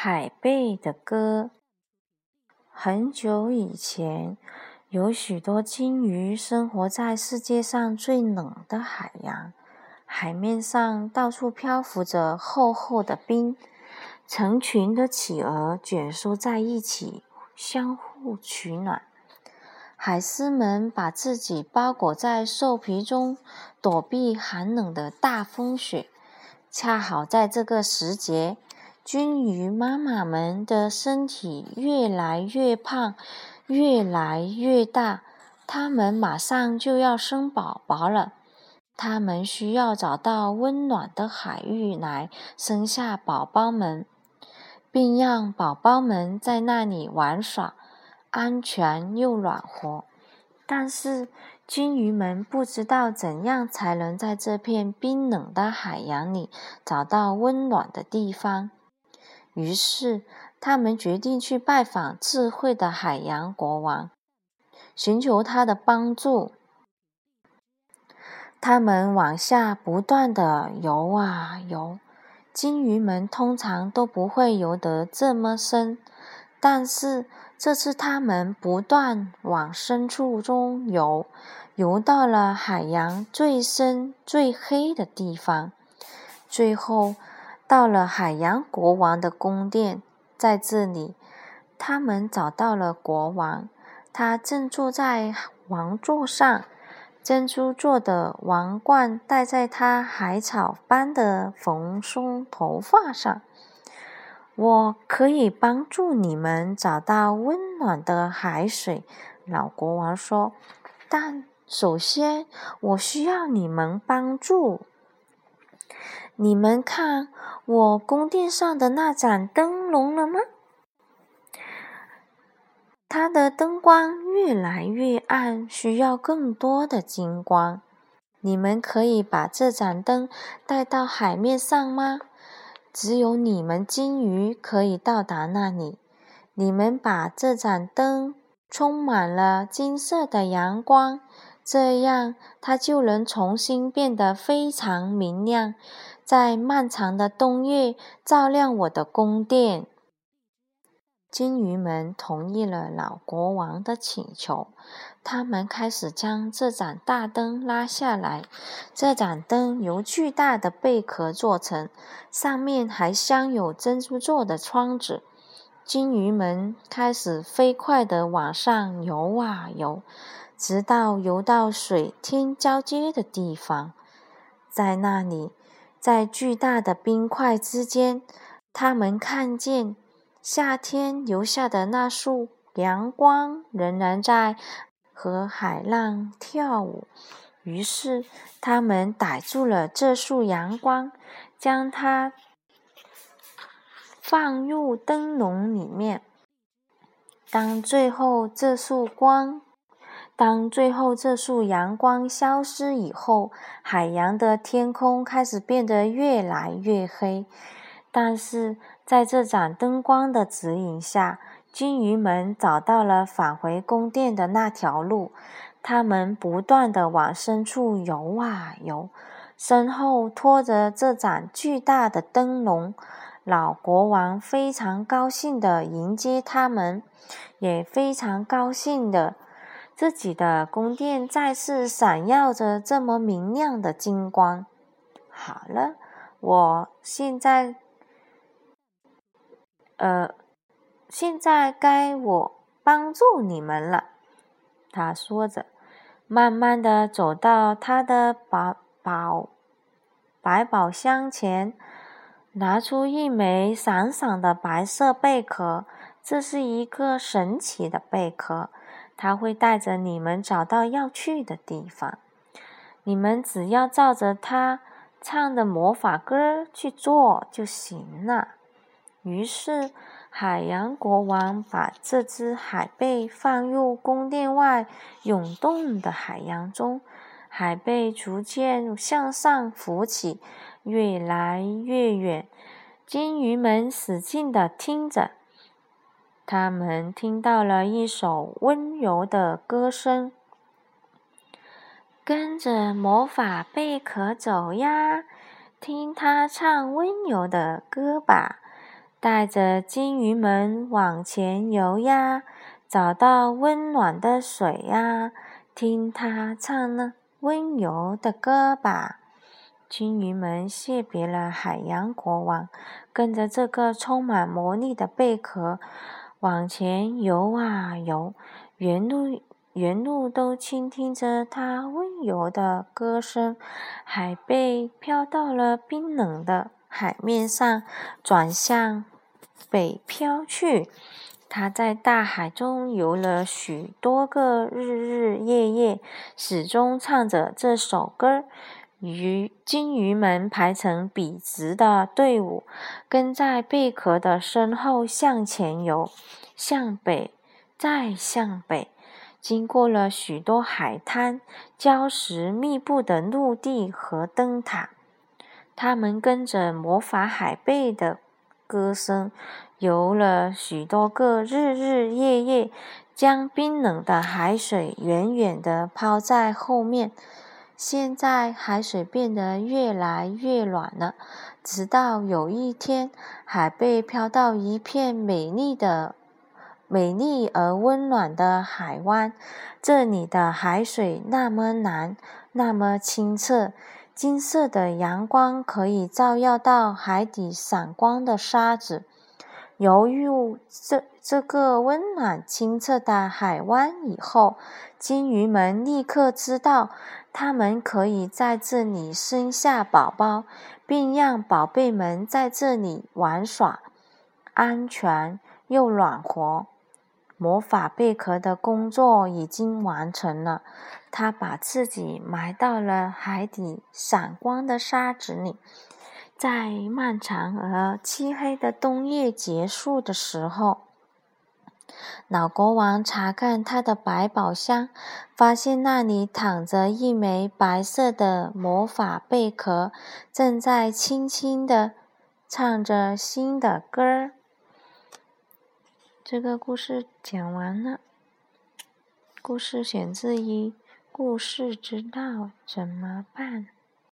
海贝的歌。很久以前，有许多鲸鱼生活在世界上最冷的海洋。海面上到处漂浮着厚厚的冰，成群的企鹅卷缩在一起，相互取暖。海狮们把自己包裹在兽皮中，躲避寒冷的大风雪。恰好在这个时节。鲸鱼妈妈们的身体越来越胖，越来越大，它们马上就要生宝宝了。它们需要找到温暖的海域来生下宝宝们，并让宝宝们在那里玩耍，安全又暖和。但是，鲸鱼们不知道怎样才能在这片冰冷的海洋里找到温暖的地方。于是，他们决定去拜访智慧的海洋国王，寻求他的帮助。他们往下不断的游啊游，鲸鱼们通常都不会游得这么深，但是这次他们不断往深处中游，游到了海洋最深、最黑的地方，最后。到了海洋国王的宫殿，在这里，他们找到了国王。他正坐在王座上，珍珠做的王冠戴在他海草般的蓬松头发上。我可以帮助你们找到温暖的海水，老国王说。但首先，我需要你们帮助。你们看我宫殿上的那盏灯笼了吗？它的灯光越来越暗，需要更多的金光。你们可以把这盏灯带到海面上吗？只有你们金鱼可以到达那里。你们把这盏灯充满了金色的阳光，这样它就能重新变得非常明亮。在漫长的冬夜，照亮我的宫殿。金鱼们同意了老国王的请求，他们开始将这盏大灯拉下来。这盏灯由巨大的贝壳做成，上面还镶有珍珠做的窗子。金鱼们开始飞快地往上游啊游，直到游到水天交接的地方，在那里。在巨大的冰块之间，他们看见夏天留下的那束阳光仍然在和海浪跳舞。于是，他们逮住了这束阳光，将它放入灯笼里面。当最后这束光。当最后这束阳光消失以后，海洋的天空开始变得越来越黑。但是在这盏灯光的指引下，金鱼们找到了返回宫殿的那条路。它们不断地往深处游啊游，身后拖着这盏巨大的灯笼。老国王非常高兴地迎接他们，也非常高兴地。自己的宫殿再次闪耀着这么明亮的金光。好了，我现在，呃，现在该我帮助你们了。他说着，慢慢的走到他的宝宝百宝箱前，拿出一枚闪闪的白色贝壳。这是一个神奇的贝壳。他会带着你们找到要去的地方，你们只要照着他唱的魔法歌去做就行了。于是，海洋国王把这只海贝放入宫殿外涌动的海洋中，海贝逐渐向上浮起，越来越远。金鱼们使劲地听着。他们听到了一首温柔的歌声，跟着魔法贝壳走呀，听他唱温柔的歌吧。带着金鱼们往前游呀，找到温暖的水呀，听它唱那温柔的歌吧。金鱼们谢别了海洋国王，跟着这个充满魔力的贝壳往前游啊游，原路原路都倾听着它温柔的歌声。海贝飘到了冰冷的。海面上转向北飘去，它在大海中游了许多个日日夜夜，始终唱着这首歌。鱼金鱼们排成笔直的队伍，跟在贝壳的身后向前游，向北，再向北，经过了许多海滩、礁石密布的陆地和灯塔。他们跟着魔法海贝的歌声，游了许多个日日夜夜，将冰冷的海水远远地抛在后面。现在海水变得越来越暖了，直到有一天，海贝飘到一片美丽的、美丽而温暖的海湾。这里的海水那么蓝，那么清澈。金色的阳光可以照耀到海底闪光的沙子。游入这这个温暖清澈的海湾以后，金鱼们立刻知道，他们可以在这里生下宝宝，并让宝贝们在这里玩耍，安全又暖和。魔法贝壳的工作已经完成了，他把自己埋到了海底闪光的沙子里。在漫长而漆黑的冬夜结束的时候，老国王查看他的百宝箱，发现那里躺着一枚白色的魔法贝壳，正在轻轻地唱着新的歌儿。这个故事讲完了。故事选自于《故事知道怎么办》。